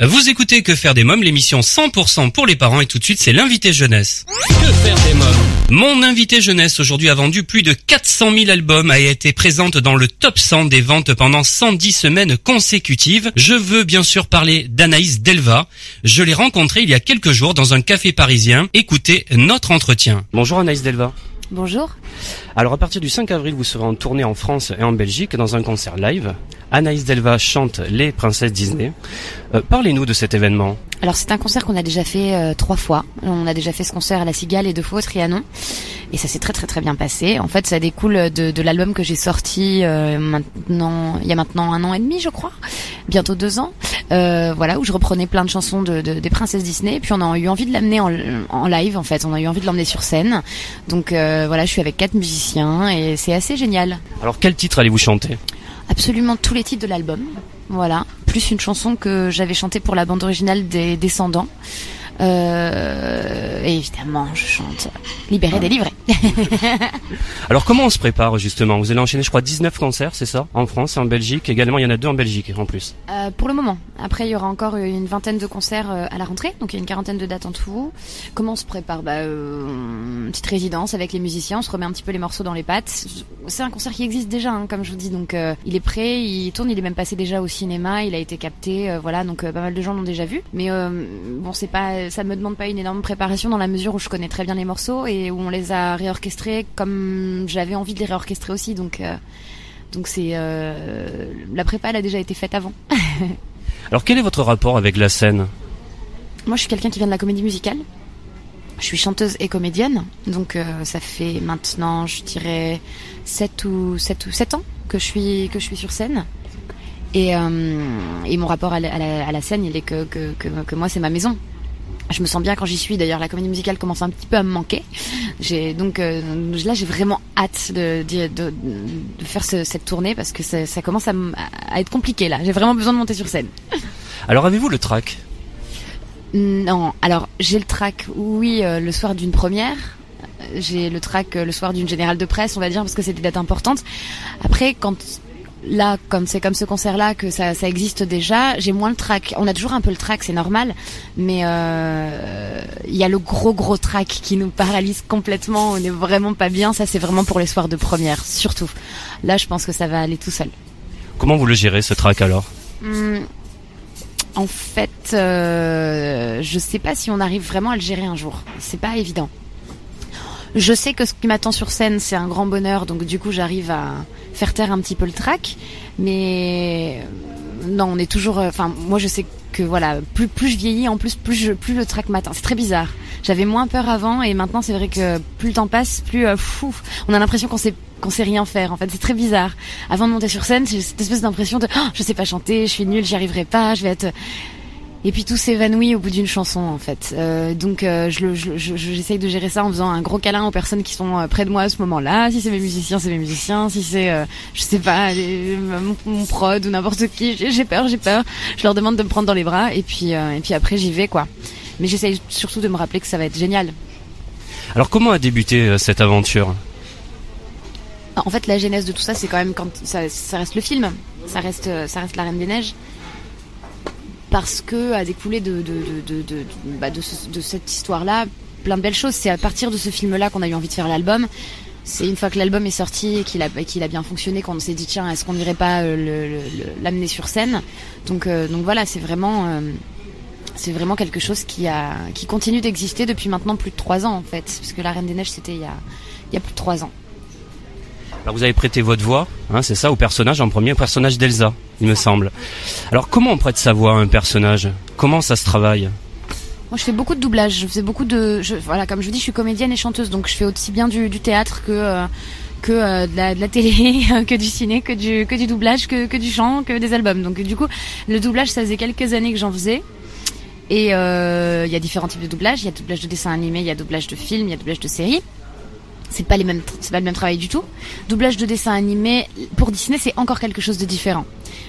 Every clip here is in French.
Vous écoutez Que faire des mômes, l'émission 100% pour les parents et tout de suite c'est l'invité jeunesse. Que faire des mômes Mon invité jeunesse aujourd'hui a vendu plus de 400 000 albums, a été présente dans le top 100 des ventes pendant 110 semaines consécutives. Je veux bien sûr parler d'Anaïs Delva. Je l'ai rencontrée il y a quelques jours dans un café parisien. Écoutez notre entretien. Bonjour Anaïs Delva. Bonjour. Alors à partir du 5 avril, vous serez en tournée en France et en Belgique dans un concert live. Anaïs Delva chante Les Princesses Disney. Euh, Parlez-nous de cet événement. Alors c'est un concert qu'on a déjà fait euh, trois fois. On a déjà fait ce concert à la Cigale et deux fois au Trianon. Et ça s'est très très très bien passé. En fait ça découle de, de l'album que j'ai sorti euh, maintenant, il y a maintenant un an et demi je crois, bientôt deux ans. Euh, voilà où je reprenais plein de chansons de, de, des princesses Disney. Et puis on a eu envie de l'amener en, en, live en fait. On a eu envie de l'emmener sur scène. Donc euh, voilà je suis avec quatre musiciens et c'est assez génial. Alors quel titre allez-vous chanter? Absolument tous les titres de l'album. Voilà, plus une chanson que j'avais chantée pour la bande originale des Descendants. Euh, et évidemment, je chante Libéré, délivré. Alors comment on se prépare justement? Vous allez enchaîner, je crois, 19 concerts, c'est ça? En France et en Belgique. Également, il y en a deux en Belgique en plus. Euh, pour le moment. Après, il y aura encore une vingtaine de concerts euh, à la rentrée. Donc il y a une quarantaine de dates en tout. Comment on se prépare? Bah, euh, Une petite résidence avec les musiciens. On se remet un petit peu les morceaux dans les pattes. C'est un concert qui existe déjà, hein, comme je vous dis. Donc il est prêt, il tourne, il est même passé déjà au cinéma. Il a été capté. Voilà, donc pas mal de gens l'ont déjà vu. Mais bon, c'est pas, ça me demande pas une énorme préparation dans la mesure où je connais très bien les morceaux et où on les a réorchestrés comme j'avais envie de les réorchestrer aussi. Donc, euh, donc c'est euh, la prépa elle a déjà été faite avant. Alors quel est votre rapport avec la scène? Moi je suis quelqu'un qui vient de la comédie musicale. Je suis chanteuse et comédienne, donc euh, ça fait maintenant je dirais 7 ou 7 ou 7 ans que je suis que je suis sur scène. Et, euh, et mon rapport à la, à la, à la scène, il est que, que, que, que moi c'est ma maison je me sens bien quand j'y suis. D'ailleurs, la comédie musicale commence un petit peu à me manquer. J'ai donc euh, là, j'ai vraiment hâte de, de, de, de faire ce, cette tournée parce que ça, ça commence à, à, être compliqué là. J'ai vraiment besoin de monter sur scène. Alors, avez-vous le track Non. Alors, j'ai le track. Oui, euh, le soir d'une première. J'ai le track euh, le soir d'une générale de presse, on va dire, parce que c'est des dates importantes. Après, quand là, comme c'est comme ce concert-là que ça, ça existe déjà, j'ai moins le track. On a toujours un peu le track, c'est normal, mais il euh, y a le gros gros track qui nous paralyse complètement. On n'est vraiment pas bien. Ça, c'est vraiment pour les soirs de première, surtout. Là, je pense que ça va aller tout seul. Comment vous le gérez ce track alors? Hum, En fait, euh, je sais pas si on arrive vraiment à le gérer un jour. C'est pas évident. Je sais que ce qui m'attend sur scène, c'est un grand bonheur, donc du coup, j'arrive à faire taire un petit peu le track. Mais non, on est toujours. Enfin, moi, je sais que voilà, plus plus je vieillis, en plus plus je, plus le track m'atteint. C'est très bizarre. J'avais moins peur avant, et maintenant, c'est vrai que plus le temps passe, plus euh, fou, on a l'impression qu'on sait qu'on sait rien faire. En fait, c'est très bizarre. Avant de monter sur scène, j'ai cette espèce d'impression de oh, je sais pas chanter, je suis nulle, j'y arriverai pas, je vais être et puis tout s'évanouit au bout d'une chanson en fait. Euh, donc euh, je, je, je, j'essaye de gérer ça en faisant un gros câlin aux personnes qui sont euh, près de moi à ce moment-là. Si c'est mes musiciens, c'est mes musiciens. Si c'est, euh, je sais pas, mon, mon, prod ou n'importe qui, j'ai peur, j'ai peur. Je leur demande de me prendre dans les bras et puis et puis après j'y vais quoi. Mais j'essaye surtout de me rappeler que ça va être génial. Alors comment a débuté cette aventure? En fait, la genèse de tout ça, c'est quand même quand ça, ça reste le film, ça reste ça reste la Reine des Neiges parce que a découlé bah de, ce, de cette histoire-là plein de belles choses. C'est à partir de ce film-là qu'on a eu envie de faire l'album. C'est une fois que l'album est sorti et qu'il a, bien fonctionné qu'on s'est dit tiens est-ce qu'on n'irait pas euh, l'amener sur scène? Donc euh, donc voilà c'est vraiment euh, quelque chose qui continue d'exister depuis maintenant plus de trois ans en fait parce que la Reine des Neiges c'était il y a il y a plus de trois ans. Alors vous avez prêté votre voix, hein, c'est ça, au personnage en premier, au personnage d'Elsa, il me semble. Alors comment on prête sa voix à un personnage? Comment ça se travaille? Moi, je fais beaucoup de doublage. Je fais beaucoup de, voilà, comme je vous dis, je suis comédienne et chanteuse, donc je fais aussi bien du, théâtre que euh, que euh, de, la, télé, que du ciné, que du que du doublage, que que du chant, que des albums. Donc du coup, le doublage, ça faisait quelques années que j'en faisais. Et il euh, y a différents types de doublage. Il y a doublage de dessin animé, il y a doublage de film, il y a doublage de série c'est pas les mêmes c'est pas le même travail du tout doublage de dessin animé pour Disney c'est encore quelque chose de différent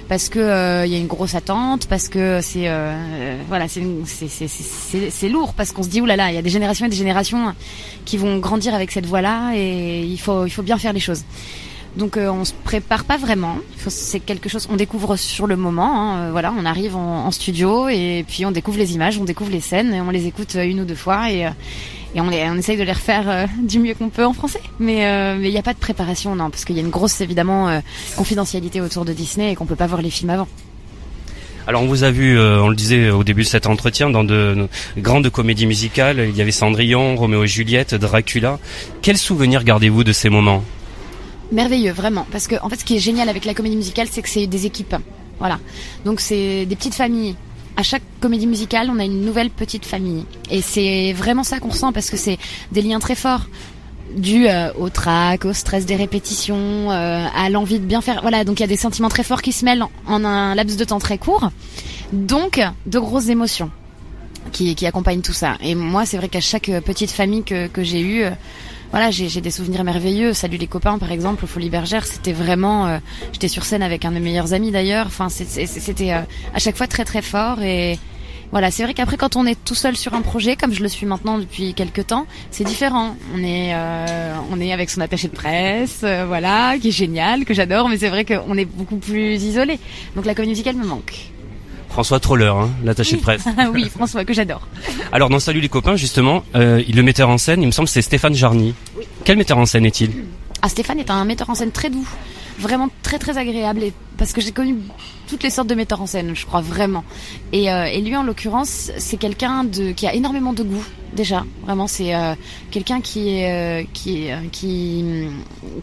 parce que il euh, y a une grosse attente parce que c'est euh, voilà c'est lourd parce qu'on se dit oulala il y a des générations et des générations qui vont grandir avec cette voie là et il faut il faut bien faire les choses Donc euh, on se prépare pas vraiment. C'est quelque chose on découvre sur le moment. Hein. Euh, voilà, on arrive en, studio et puis on découvre les images, on découvre les scènes et on les écoute euh, une ou deux fois et et on, les, on essaye de les refaire du mieux qu'on peut en français. Mais il n'y a pas de préparation, non, parce qu'il y a une grosse évidemment confidentialité autour de Disney et qu'on peut pas voir les films avant. Alors on vous a vu, on le disait au début de cet entretien, dans de, grandes comédies musicales. Il y avait Cendrillon, Roméo et Juliette, Dracula. Quels souvenirs gardez-vous de ces moments? Merveilleux, vraiment. Parce que, en fait, ce qui est génial avec la comédie musicale, c'est que c'est des équipes. Voilà. Donc, c'est des petites familles. À chaque comédie musicale, on a une nouvelle petite famille. Et c'est vraiment ça qu'on ressent parce que c'est des liens très forts dû euh, au trac, au stress des répétitions, euh, à l'envie de bien faire. Voilà, donc il y a des sentiments très forts qui se mêlent en un laps de temps très court. Donc, de grosses émotions qui, accompagnent tout ça. Et moi, c'est vrai qu'à chaque petite famille que, que j'ai eue, voilà, j'ai des souvenirs merveilleux. Salut les copains, par exemple, Folie Bergère, c'était vraiment. Euh, j'étais sur scène avec un de mes meilleurs amis d'ailleurs. Enfin, c'était euh, à chaque fois très très fort et voilà, c'est vrai qu'après quand on est tout seul sur un projet, comme je le suis maintenant depuis quelques temps, c'est différent. On est, euh, on est avec son attaché de presse, voilà, qui est génial, que j'adore, mais c'est vrai qu'on est beaucoup plus isolé. Donc la comédie musicale me manque. François Troller, hein, l'attaché de presse. oui, François, que j'adore. Alors dans Salut les copains, justement, euh, le metteur en scène, il me semble, c'est Stéphane Jarny. Quel metteur en scène est-il? Ah, Stéphane est un metteur en scène très doux, vraiment très très agréable, et, parce que j'ai connu toutes les sortes de metteurs en scène, je crois vraiment. Et, euh, lui, en l'occurrence, c'est quelqu'un qui a énormément de goût déjà. Vraiment, c'est euh, quelqu'un qui euh, qui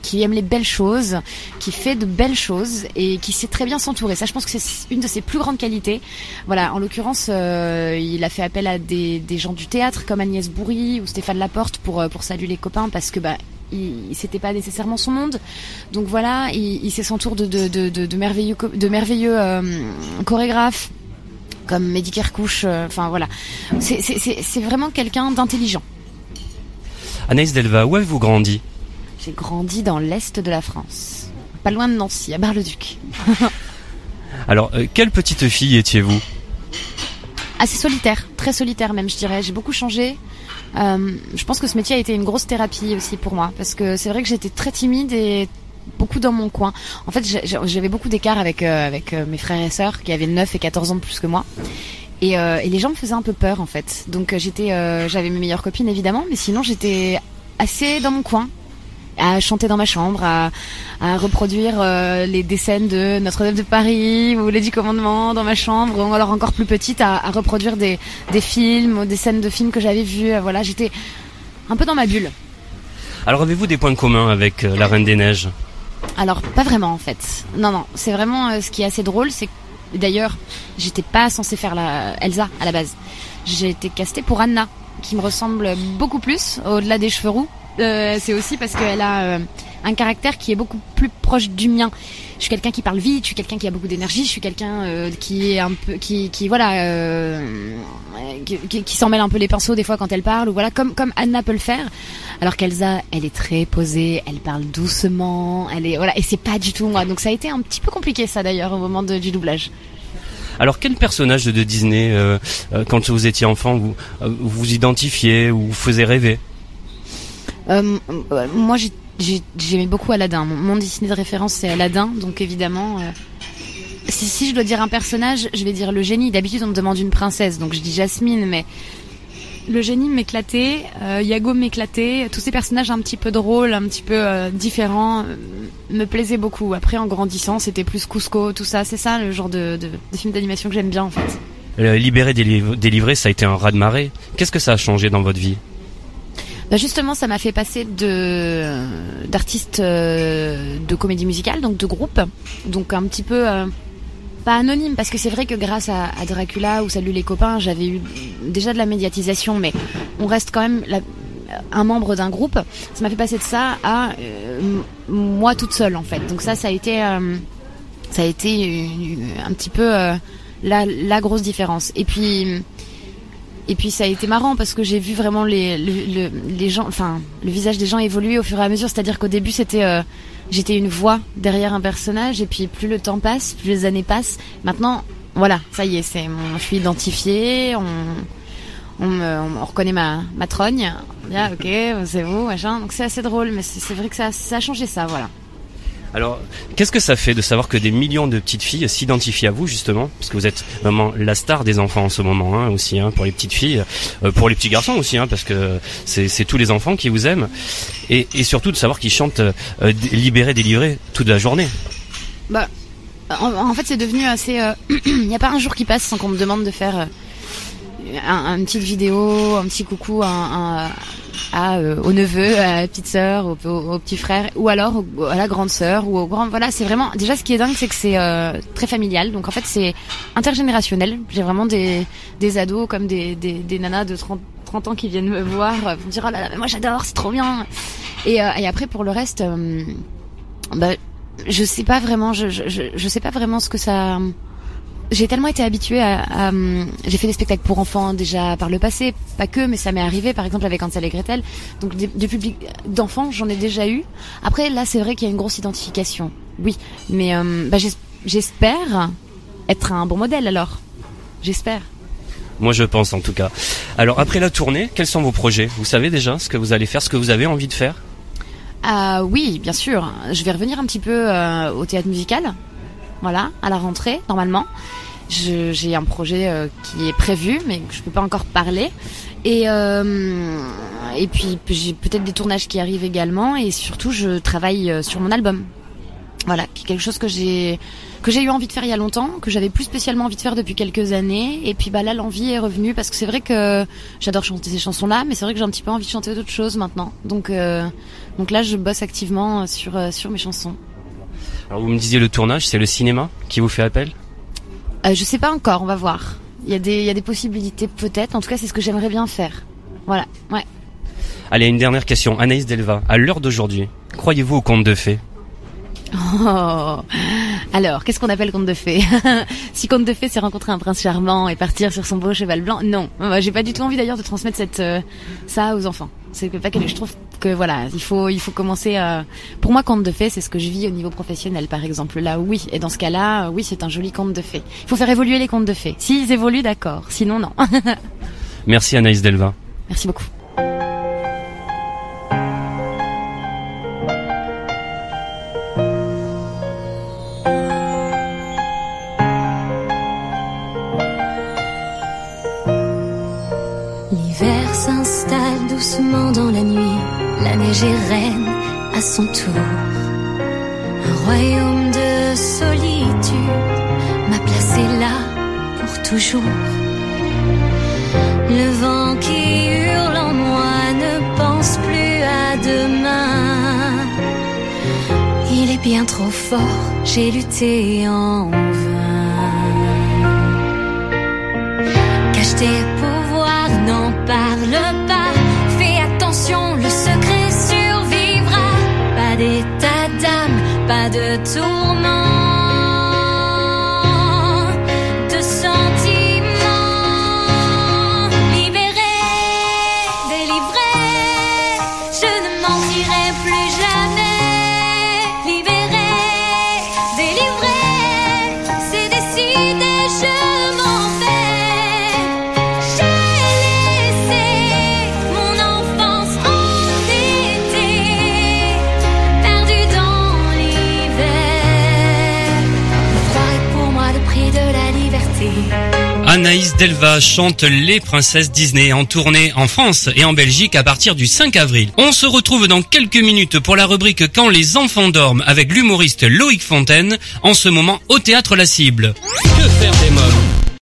qui aime les belles choses, qui fait de belles choses et qui sait très bien s'entourer. Ça, je pense que c'est une de ses plus grandes qualités. Voilà, en l'occurrence, il a fait appel à des, des gens du théâtre comme Agnès Bourri ou Stéphane Laporte pour pour saluer les copains parce que bah il, c'était pas nécessairement son monde. Donc voilà, il, il s'entoure de, de, de, de, merveilleux, de merveilleux euh, chorégraphes comme Mehdi Kerkouche. Euh, enfin voilà, c'est vraiment quelqu'un d'intelligent. Anaïs Delva, où avez-vous grandi? J'ai grandi dans l'est de la France, pas loin de Nancy, à Bar-le-Duc. Alors, euh, quelle petite fille étiez-vous? Assez solitaire, très solitaire même, je dirais. J'ai beaucoup changé. Euh, je pense que ce métier a été une grosse thérapie aussi pour moi parce que c'est vrai que j'étais très timide et beaucoup dans mon coin. En fait, j'avais beaucoup d'écart avec euh, avec euh, mes frères et sœurs qui avaient 9 et 14 ans de plus que moi. Et, et les gens me faisaient un peu peur en fait. Donc j'étais, j'avais mes meilleures copines évidemment, mais sinon j'étais assez dans mon coin à chanter dans ma chambre, à, à reproduire euh, les des scènes de Notre-Dame de Paris ou les Dix Commandements dans ma chambre, ou alors encore plus petite à, à reproduire des, des films, ou des scènes de films que j'avais vus. Euh, voilà, j'étais un peu dans ma bulle. Alors avez-vous des points communs avec euh, la Reine des Neiges? Alors pas vraiment en fait. Non non, c'est vraiment ce qui est assez drôle, c'est d'ailleurs j'étais pas censée faire la Elsa à la base. J'ai été castée pour Anna, qui me ressemble beaucoup plus au-delà des cheveux roux euh, c'est aussi parce qu'elle a euh, un caractère qui est beaucoup plus proche du mien. Je suis quelqu'un qui parle vite, je suis quelqu'un qui a beaucoup d'énergie, je suis quelqu'un euh, qui voilà, qui, qui, s'en mêle un peu les pinceaux des fois quand elle parle ou voilà, comme comme Anna peut le faire. Alors qu'Elsa, elle est très posée, elle parle doucement, elle est voilà, et c'est pas du tout moi. Donc ça a été un petit peu compliqué ça d'ailleurs au moment du doublage. Alors quel personnage de Disney, quand vous étiez enfant, vous vous identifiez ou vous faisiez rêver? Euh, moi, j'aimais beaucoup Aladdin. Mon, Disney de référence, c'est Aladdin, donc évidemment. Euh, si, si, je dois dire un personnage, je vais dire le génie. D'habitude, on me demande une princesse, donc je dis Jasmine, mais le génie m'éclatait, euh, Yago m'éclatait, tous ces personnages un petit peu drôles, un petit peu euh, différents, me plaisaient beaucoup. Après, en grandissant, c'était plus Cusco, tout ça. C'est ça le genre de, de, de film d'animation que j'aime bien, en fait. Libéré, délivré, ça a été un raz-de-marée. Qu'est-ce que ça a changé dans votre vie? Bah justement, ça m'a fait passer de d'artiste euh, de comédie musicale, donc de groupe, donc un petit peu euh, pas anonyme parce que c'est vrai que grâce à, Dracula ou Salut les copains, j'avais eu déjà de la médiatisation, mais on reste quand même un membre d'un groupe. Ça m'a fait passer de ça à euh, moi toute seule en fait. Donc ça, ça a été ça a été un petit peu la, la grosse différence. Et puis et puis ça a été marrant parce que j'ai vu vraiment les, les, gens, enfin le visage des gens évoluer au fur et à mesure. C'est-à-dire qu'au début c'était, euh, j'étais une voix derrière un personnage et puis plus le temps passe, plus les années passent. Maintenant, voilà, ça y est, c'est, je suis identifiée, on, on, reconnaît ma, ma trogne. Ah, ok, c'est vous, machin. Donc c'est assez drôle, mais c'est, vrai que ça, ça a changé ça, voilà. Alors, qu'est-ce que ça fait de savoir que des millions de petites filles s'identifient à vous justement, parce que vous êtes vraiment la star des enfants en ce moment hein, aussi, hein, pour les petites filles, euh, pour les petits garçons aussi, hein, parce que c'est tous les enfants qui vous aiment, et, surtout de savoir qu'ils chantent euh, libérés, délivrés toute la journée. Bah, en, fait, c'est devenu assez. Euh, il n'y a pas un jour qui passe sans qu'on me demande de faire un, petite vidéo, un petit coucou, un, à, euh, au neveu, à la petite sœur, au, petit frère, ou alors à la grande sœur, ou au grand. Voilà, c'est vraiment. Déjà, ce qui est dingue, c'est que c'est euh, très familial. Donc en fait, c'est intergénérationnel. J'ai vraiment des, des ados comme des, des, des nanas de 30, 30 ans qui viennent me voir, euh, vont dire oh là là, mais moi j'adore, c'est trop bien. Et, et après pour le reste, bah, je sais pas vraiment, je, je, je sais pas vraiment ce que ça j'ai tellement été habituée à, j'ai fait des spectacles pour enfants déjà par le passé, pas que, mais ça m'est arrivé par exemple avec Ansel et Gretel. Donc du public d'enfants, j'en ai déjà eu. Après là, c'est vrai qu'il y a une grosse identification. Oui, mais euh, bah, j'espère être un bon modèle alors. J'espère. Moi, je pense en tout cas. Alors après la tournée, quels sont vos projets? Vous savez déjà ce que vous allez faire, ce que vous avez envie de faire? Ah oui, bien sûr. Je vais revenir un petit peu euh, au théâtre musical voilà, à la rentrée normalement. J'ai un projet euh, qui est prévu, mais que je peux pas encore parler. Et euh, et puis j'ai peut-être des tournages qui arrivent également, et surtout je travaille euh, sur mon album. Voilà, qui est quelque chose que j'ai eu envie de faire il y a longtemps, que j'avais plus spécialement envie de faire depuis quelques années. Et puis bah là l'envie est revenue parce que c'est vrai que j'adore chanter ces chansons-là, mais c'est vrai que j'ai un petit peu envie de chanter d'autres choses maintenant. Donc donc là je bosse activement sur sur mes chansons. Alors vous me disiez le tournage, c'est le cinéma qui vous fait appel euh, Je sais pas encore, on va voir. Il y a des, il y a des possibilités peut-être. En tout cas, c'est ce que j'aimerais bien faire. Voilà, ouais. Allez, une dernière question. Anaïs Delva, à l'heure d'aujourd'hui, croyez-vous au conte de fées? Oh. Alors, qu'est-ce qu'on appelle conte de fées Si conte de fées, c'est rencontrer un prince charmant et partir sur son beau cheval blanc, non. J'ai pas du tout envie d'ailleurs de transmettre cette euh, ça aux enfants. C'est pas que je trouve que voilà, il faut il faut commencer. à... Pour moi, conte de fées, c'est ce que je vis au niveau professionnel, par exemple. Là, oui. Et dans ce cas-là, oui, c'est un joli conte de fées. Il faut faire évoluer les contes de fées. S'ils évoluent, d'accord. Sinon, non. Merci Anaïs Delva. Merci beaucoup. Tour. Un royaume de solitude m'a placé là pour toujours. Le vent qui hurle en moi ne pense plus à demain. Il est bien trop fort, j'ai lutté en vain. Cache tes d'état d'âme, pas de tourment. Delva chante Les Princesses Disney en tournée en France et en Belgique à partir du 5 avril. On se retrouve dans quelques minutes pour la rubrique Quand les enfants dorment avec l'humoriste Loïc Fontaine, en ce moment au théâtre La Cible. Que faire des mômes?